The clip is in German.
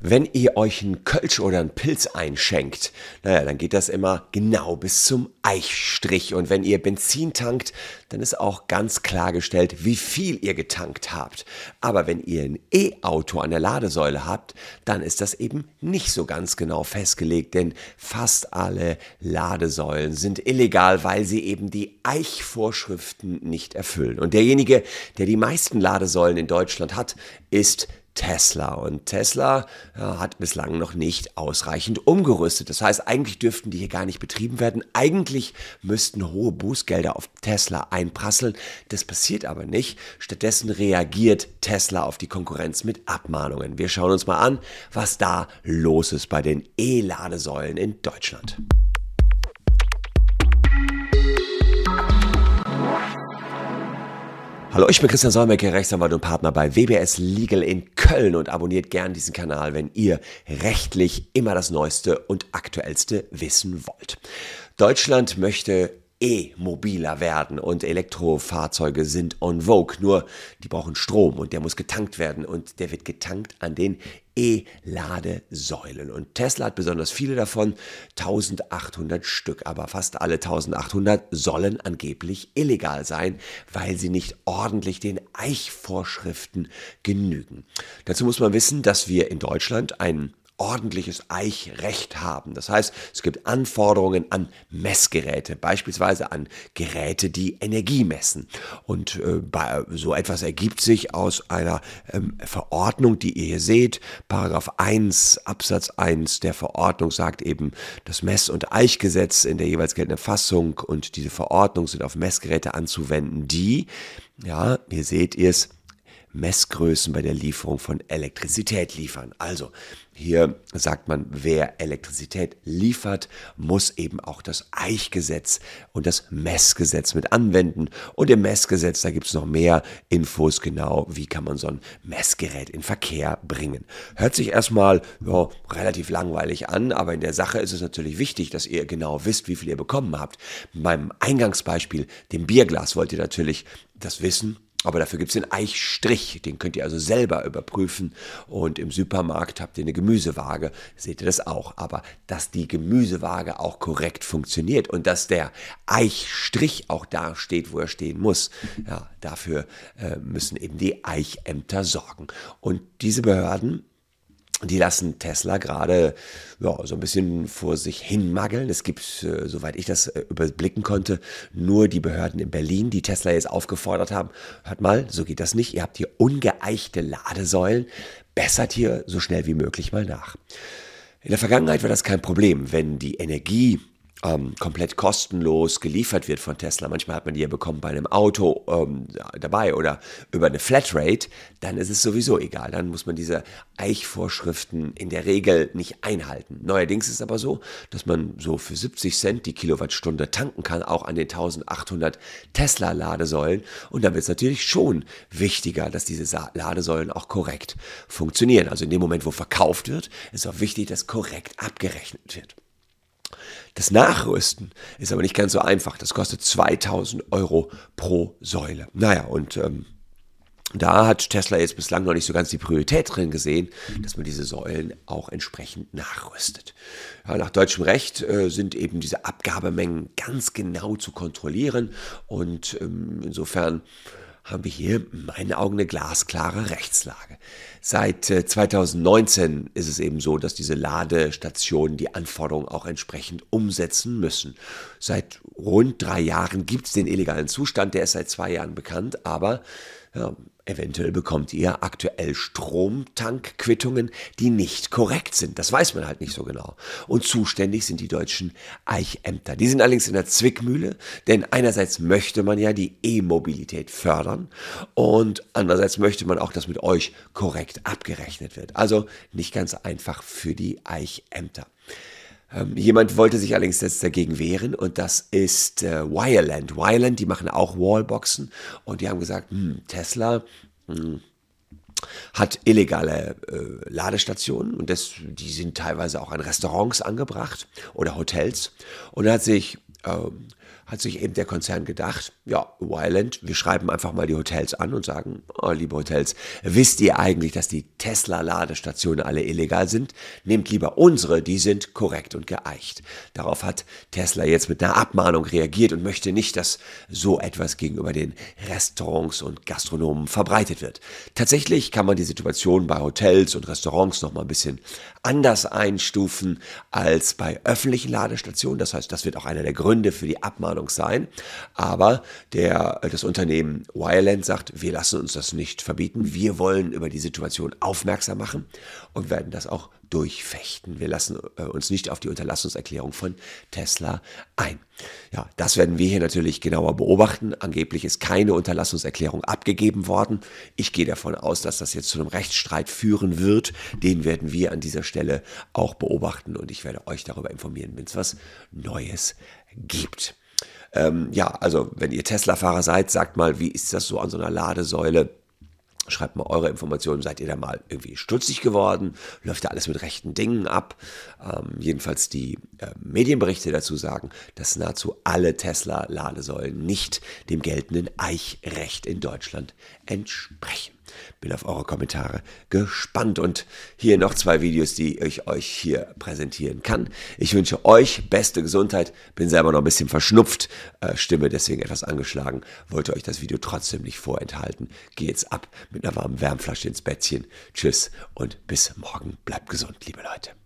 Wenn ihr euch einen Kölsch oder einen Pilz einschenkt, naja, dann geht das immer genau bis zum Eichstrich. Und wenn ihr Benzin tankt, dann ist auch ganz klargestellt, wie viel ihr getankt habt. Aber wenn ihr ein E-Auto an der Ladesäule habt, dann ist das eben nicht so ganz genau festgelegt, denn fast alle Ladesäulen sind illegal, weil sie eben die Eichvorschriften nicht erfüllen. Und derjenige, der die meisten Ladesäulen in Deutschland hat, ist Tesla. Und Tesla ja, hat bislang noch nicht ausreichend umgerüstet. Das heißt, eigentlich dürften die hier gar nicht betrieben werden. Eigentlich müssten hohe Bußgelder auf Tesla einprasseln. Das passiert aber nicht. Stattdessen reagiert Tesla auf die Konkurrenz mit Abmahnungen. Wir schauen uns mal an, was da los ist bei den E-Ladesäulen in Deutschland. Hallo, ich bin Christian Solmecke, Rechtsanwalt und Partner bei WBS Legal in Köln und abonniert gern diesen Kanal, wenn ihr rechtlich immer das Neueste und Aktuellste wissen wollt. Deutschland möchte E-mobiler werden und Elektrofahrzeuge sind on vogue. Nur die brauchen Strom und der muss getankt werden und der wird getankt an den E-Ladesäulen. Und Tesla hat besonders viele davon, 1800 Stück, aber fast alle 1800 sollen angeblich illegal sein, weil sie nicht ordentlich den Eichvorschriften genügen. Dazu muss man wissen, dass wir in Deutschland einen ordentliches Eichrecht haben. Das heißt, es gibt Anforderungen an Messgeräte, beispielsweise an Geräte, die Energie messen. Und äh, bei, so etwas ergibt sich aus einer ähm, Verordnung, die ihr hier seht. Paragraph 1 Absatz 1 der Verordnung sagt eben, das Mess- und Eichgesetz in der jeweils geltenden Fassung und diese Verordnung sind auf Messgeräte anzuwenden, die, ja, hier seht ihr es, Messgrößen bei der Lieferung von Elektrizität liefern. Also hier sagt man, wer Elektrizität liefert, muss eben auch das Eichgesetz und das Messgesetz mit anwenden. Und im Messgesetz, da gibt es noch mehr Infos genau, wie kann man so ein Messgerät in Verkehr bringen. Hört sich erstmal ja, relativ langweilig an, aber in der Sache ist es natürlich wichtig, dass ihr genau wisst, wie viel ihr bekommen habt. Beim Eingangsbeispiel, dem Bierglas, wollt ihr natürlich das wissen aber dafür gibt es den Eichstrich, den könnt ihr also selber überprüfen. Und im Supermarkt habt ihr eine Gemüsewaage, seht ihr das auch. Aber dass die Gemüsewaage auch korrekt funktioniert und dass der Eichstrich auch da steht, wo er stehen muss, ja, dafür äh, müssen eben die Eichämter sorgen. Und diese Behörden die lassen Tesla gerade ja, so ein bisschen vor sich hin mageln. Es gibt, äh, soweit ich das äh, überblicken konnte, nur die Behörden in Berlin, die Tesla jetzt aufgefordert haben, hört mal, so geht das nicht. Ihr habt hier ungeeichte Ladesäulen. Bessert hier so schnell wie möglich mal nach. In der Vergangenheit war das kein Problem, wenn die Energie ähm, komplett kostenlos geliefert wird von Tesla. Manchmal hat man die ja bekommen bei einem Auto ähm, dabei oder über eine Flatrate, dann ist es sowieso egal. Dann muss man diese Eichvorschriften in der Regel nicht einhalten. Neuerdings ist es aber so, dass man so für 70 Cent die Kilowattstunde tanken kann, auch an den 1800 Tesla-Ladesäulen. Und dann wird es natürlich schon wichtiger, dass diese Ladesäulen auch korrekt funktionieren. Also in dem Moment, wo verkauft wird, ist auch wichtig, dass korrekt abgerechnet wird. Das Nachrüsten ist aber nicht ganz so einfach. Das kostet 2000 Euro pro Säule. Naja, und ähm, da hat Tesla jetzt bislang noch nicht so ganz die Priorität drin gesehen, dass man diese Säulen auch entsprechend nachrüstet. Ja, nach deutschem Recht äh, sind eben diese Abgabemengen ganz genau zu kontrollieren und ähm, insofern haben wir hier in meinen Augen eine glasklare Rechtslage. Seit 2019 äh, ist es eben so, dass diese Ladestationen die Anforderungen auch entsprechend umsetzen müssen. Seit rund drei Jahren gibt es den illegalen Zustand, der ist seit zwei Jahren bekannt, aber ja, Eventuell bekommt ihr aktuell Stromtankquittungen, die nicht korrekt sind. Das weiß man halt nicht so genau. Und zuständig sind die deutschen Eichämter. Die sind allerdings in der Zwickmühle, denn einerseits möchte man ja die E-Mobilität fördern und andererseits möchte man auch, dass mit euch korrekt abgerechnet wird. Also nicht ganz einfach für die Eichämter. Ähm, jemand wollte sich allerdings jetzt dagegen wehren und das ist äh, Wireland. Wireland, die machen auch Wallboxen und die haben gesagt, hm, Tesla hm, hat illegale äh, Ladestationen und das, die sind teilweise auch an Restaurants angebracht oder Hotels und da hat sich ähm, hat sich eben der Konzern gedacht, ja, Wyland, wir schreiben einfach mal die Hotels an und sagen, oh, liebe Hotels, wisst ihr eigentlich, dass die Tesla-Ladestationen alle illegal sind? Nehmt lieber unsere, die sind korrekt und geeicht. Darauf hat Tesla jetzt mit einer Abmahnung reagiert und möchte nicht, dass so etwas gegenüber den Restaurants und Gastronomen verbreitet wird. Tatsächlich kann man die Situation bei Hotels und Restaurants noch mal ein bisschen anders einstufen als bei öffentlichen Ladestationen. Das heißt, das wird auch einer der Gründe für die Abmahnung sein. Aber der, das Unternehmen Wireland sagt, wir lassen uns das nicht verbieten. Wir wollen über die Situation aufmerksam machen und werden das auch durchfechten. Wir lassen äh, uns nicht auf die Unterlassungserklärung von Tesla ein. Ja, das werden wir hier natürlich genauer beobachten. Angeblich ist keine Unterlassungserklärung abgegeben worden. Ich gehe davon aus, dass das jetzt zu einem Rechtsstreit führen wird. Den werden wir an dieser Stelle auch beobachten und ich werde euch darüber informieren, wenn es was Neues gibt. Ähm, ja, also wenn ihr Tesla-Fahrer seid, sagt mal, wie ist das so an so einer Ladesäule? Schreibt mal eure Informationen, seid ihr da mal irgendwie stutzig geworden? Läuft da alles mit rechten Dingen ab? Ähm, jedenfalls die äh, Medienberichte dazu sagen, dass nahezu alle Tesla-Ladesäulen nicht dem geltenden Eichrecht in Deutschland entsprechen. Bin auf eure Kommentare gespannt und hier noch zwei Videos, die ich euch hier präsentieren kann. Ich wünsche euch beste Gesundheit, bin selber noch ein bisschen verschnupft, äh, Stimme deswegen etwas angeschlagen, wollte euch das Video trotzdem nicht vorenthalten. Jetzt ab mit einer warmen Wärmflasche ins Bettchen. Tschüss und bis morgen. Bleibt gesund, liebe Leute.